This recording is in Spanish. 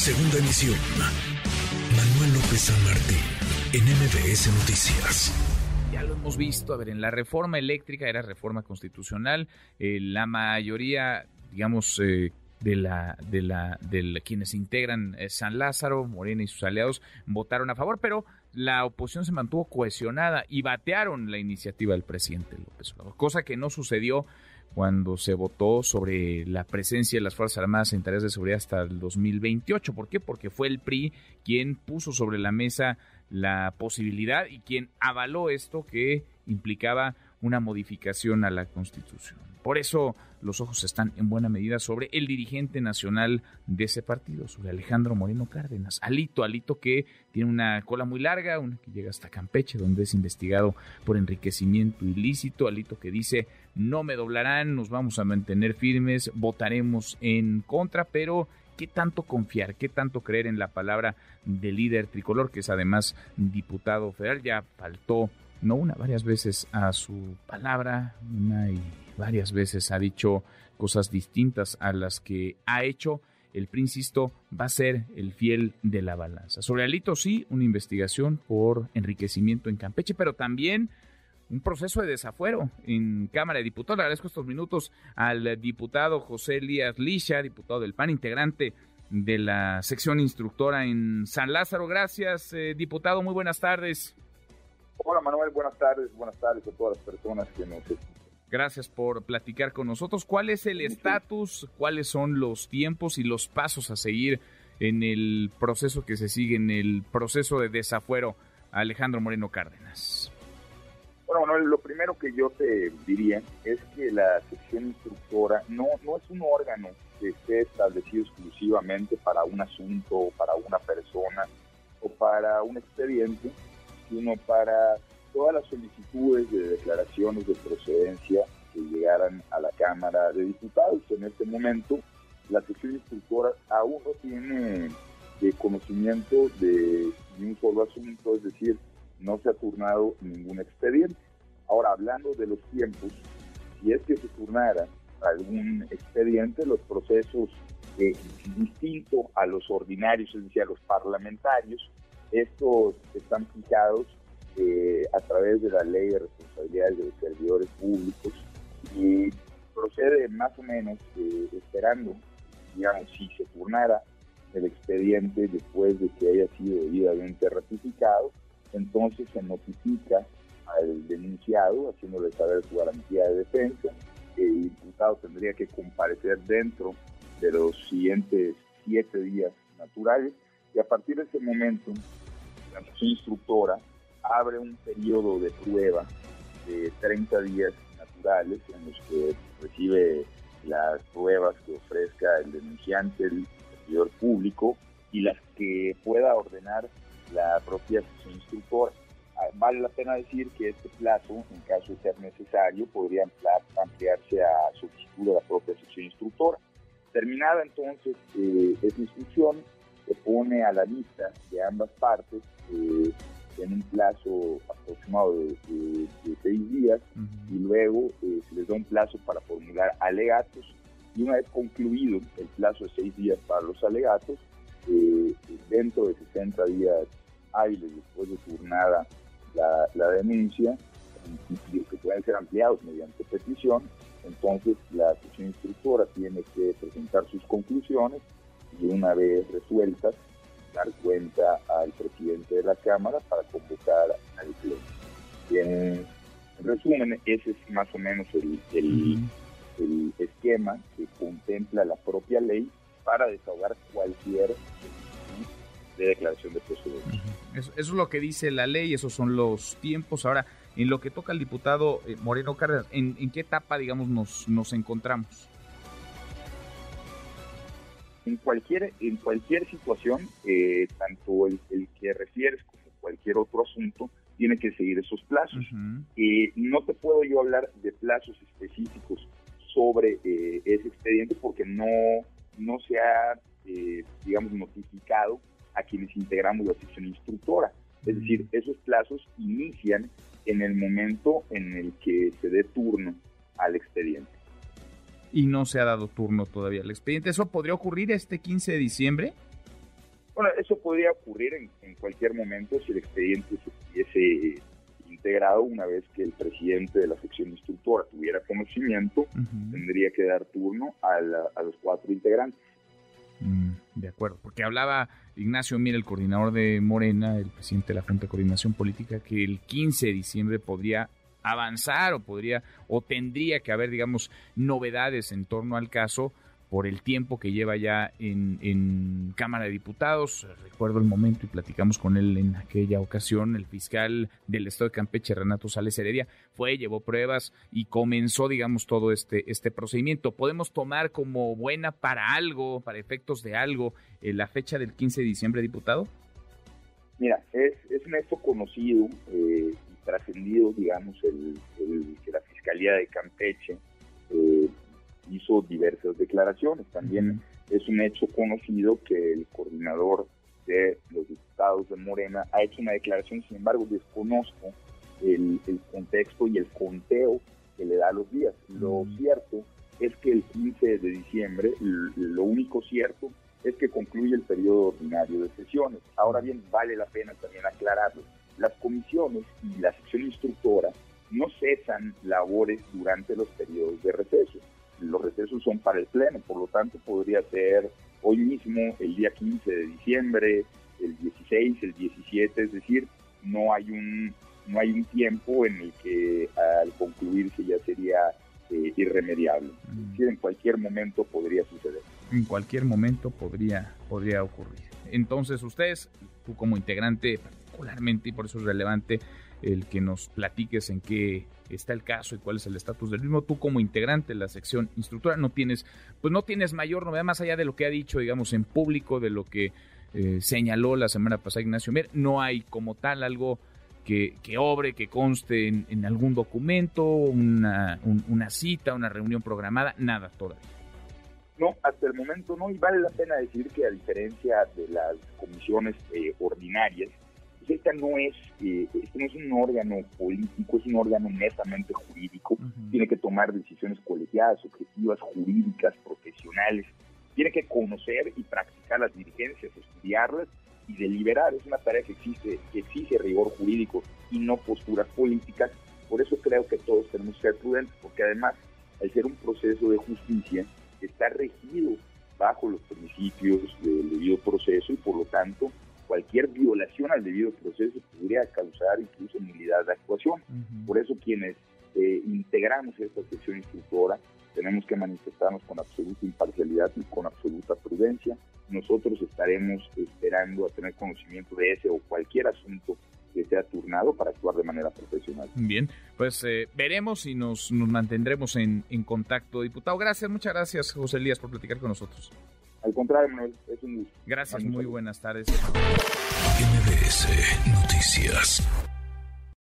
Segunda emisión. Manuel López San Martín, en MBS Noticias. Ya lo hemos visto, a ver, en la reforma eléctrica era reforma constitucional, eh, la mayoría, digamos, eh, de la de la de quienes integran eh, San Lázaro, Morena y sus aliados votaron a favor, pero la oposición se mantuvo cohesionada y batearon la iniciativa del presidente López Obrador, cosa que no sucedió cuando se votó sobre la presencia de las Fuerzas Armadas en tareas de seguridad hasta el 2028. ¿Por qué? Porque fue el PRI quien puso sobre la mesa la posibilidad y quien avaló esto que implicaba una modificación a la Constitución. Por eso los ojos están en buena medida sobre el dirigente nacional de ese partido, sobre Alejandro Moreno Cárdenas. Alito, Alito que tiene una cola muy larga, una que llega hasta Campeche, donde es investigado por enriquecimiento ilícito. Alito que dice, no me doblarán, nos vamos a mantener firmes, votaremos en contra, pero ¿qué tanto confiar, qué tanto creer en la palabra del líder tricolor, que es además diputado federal? Ya faltó no una, varias veces a su palabra, una y varias veces ha dicho cosas distintas a las que ha hecho. El insisto, va a ser el fiel de la balanza. Sobre Alito, sí, una investigación por enriquecimiento en Campeche, pero también un proceso de desafuero en Cámara de Diputados. Le agradezco estos minutos al diputado José Elías Lisha, diputado del PAN, integrante de la sección instructora en San Lázaro. Gracias, eh, diputado. Muy buenas tardes. Hola Manuel, buenas tardes, buenas tardes a todas las personas que nos escuchan. Gracias por platicar con nosotros. ¿Cuál es el estatus, cuáles son los tiempos y los pasos a seguir en el proceso que se sigue, en el proceso de desafuero a Alejandro Moreno Cárdenas? Bueno, Manuel, lo primero que yo te diría es que la sección instructora no, no es un órgano que esté establecido exclusivamente para un asunto, para una persona o para un expediente, sino para todas las solicitudes de declaraciones de procedencia que llegaran a la Cámara de Diputados. En este momento, la sección instructora aún no tiene eh, conocimiento de un solo asunto, es decir, no se ha turnado ningún expediente. Ahora, hablando de los tiempos, si es que se turnara algún expediente, los procesos eh, distintos a los ordinarios, es decir, a los parlamentarios, estos están fijados eh, a través de la ley de responsabilidades de los servidores públicos y procede más o menos eh, esperando, digamos, si se turnara el expediente después de que haya sido debidamente ratificado, entonces se notifica al denunciado haciéndole saber su garantía de defensa. El imputado tendría que comparecer dentro de los siguientes siete días naturales y a partir de ese momento la instructora abre un periodo de prueba de 30 días naturales en los que recibe las pruebas que ofrezca el denunciante, el servidor público y las que pueda ordenar la propia sesión instructora. Ah, vale la pena decir que este plazo, en caso de ser necesario, podría ampliarse a solicitud de la propia sesión instructora. Terminada entonces eh, esta instrucción, se pone a la lista de ambas partes eh, en un plazo aproximado de, seis días y luego eh, se les da un plazo para formular alegatos. Y una vez concluido el plazo de seis días para los alegatos, eh, dentro de 60 días hábiles después de turnada la, la denuncia, que pueden ser ampliados mediante petición, entonces la sesión instructora tiene que presentar sus conclusiones y una vez resueltas dar cuenta al presidente de la Cámara para convocar al pleno. En resumen, ese es más o menos el, el, esquema que contempla la propia ley para desahogar cualquier de declaración de procedencia. eso, es lo que dice la ley, esos son los tiempos. Ahora, en lo que toca al diputado eh, Moreno Cárdenas, ¿en, ¿en, qué etapa, digamos, nos, nos encontramos? En cualquier, en cualquier situación, eh, tanto el, que refieres como cualquier otro asunto, tiene que seguir esos plazos. Eh, no te puedo yo hablar de plazos específicos sobre eh, ese expediente porque no, no se ha, digamos, notificado a quienes integramos la sección instructora. Es decir, esos plazos inician en el momento en el que se dé turno al expediente y no se ha dado turno todavía al expediente. ¿Eso podría ocurrir este 15 de diciembre? Bueno, eso podría ocurrir en, cualquier momento si el expediente se hubiese integrado una vez que el presidente de la sección instructora tuviera conocimiento, tendría que dar turno a, los cuatro integrantes. Mm, de acuerdo, porque hablaba Ignacio Mira, el coordinador de Morena, el presidente de la Junta de Coordinación Política, que el 15 de diciembre podría avanzar o podría o tendría que haber, digamos, novedades en torno al caso por el tiempo que lleva ya en, Cámara de Diputados. Recuerdo el momento y platicamos con él en aquella ocasión. El fiscal del Estado de Campeche, Renato Sales Heredia, fue, llevó pruebas y comenzó, digamos, todo este, este procedimiento. ¿Podemos tomar como buena para algo, para efectos de algo, eh, la fecha del 15 de diciembre, diputado? Mira, es, es un hecho conocido eh, trascendido, digamos, el, que la Fiscalía de Campeche eh, hizo diversas declaraciones. También es un hecho conocido que el coordinador de los diputados de Morena ha hecho una declaración, sin embargo desconozco el, contexto y el conteo que le da los días. Lo cierto es que el 15 de diciembre, lo único cierto es que concluye el periodo ordinario de sesiones. Ahora bien, vale la pena también aclararlo. Las comisiones y la sección instructora no cesan labores durante los periodos de receso los recesos son para el Pleno, por lo tanto podría ser hoy mismo, el día 15 de diciembre, el 16, el 17, es decir, no hay un, no hay un tiempo en el que al concluirse ya sería eh, irremediable. Es decir, en cualquier momento podría suceder. En cualquier momento podría, podría ocurrir. Entonces ustedes, tú como integrante particularmente, y por eso es relevante el que nos platiques en qué está el caso y cuál es el estatus del mismo. Tú como integrante de la sección instructora no tienes, pues no tienes mayor novedad más allá de lo que ha dicho, digamos, en público, de lo que eh, señaló la semana pasada Ignacio Mier. No hay como tal algo que, que obre, que conste en, algún documento, una, una cita, una reunión programada, nada todavía. No, hasta el momento no, y vale la pena decir que a diferencia de las comisiones eh, ordinarias, esta no es, eh, este no es un órgano político, es un órgano netamente jurídico. Tiene que tomar decisiones colegiadas, objetivas, jurídicas, profesionales. Tiene que conocer y practicar las dirigencias, estudiarlas y deliberar. Es una tarea que existe, que exige rigor jurídico y no posturas políticas. Por eso creo que todos tenemos que ser prudentes, porque además, al ser un proceso de justicia, está regido bajo los principios del debido proceso y por lo tanto cualquier violación al debido proceso podría causar incluso nulidad de actuación. Por eso quienes eh, integramos esta sección instructora tenemos que manifestarnos con absoluta imparcialidad y con absoluta prudencia. Nosotros estaremos esperando a tener conocimiento de ese o cualquier asunto que sea turnado para actuar de manera profesional. Bien, pues eh, veremos y nos, nos mantendremos en, en contacto. Diputado, gracias, muchas gracias José Elías por platicar con nosotros. Al contrario, Manuel, es un gusto. Gracias, muy buenas tardes. MBS Noticias.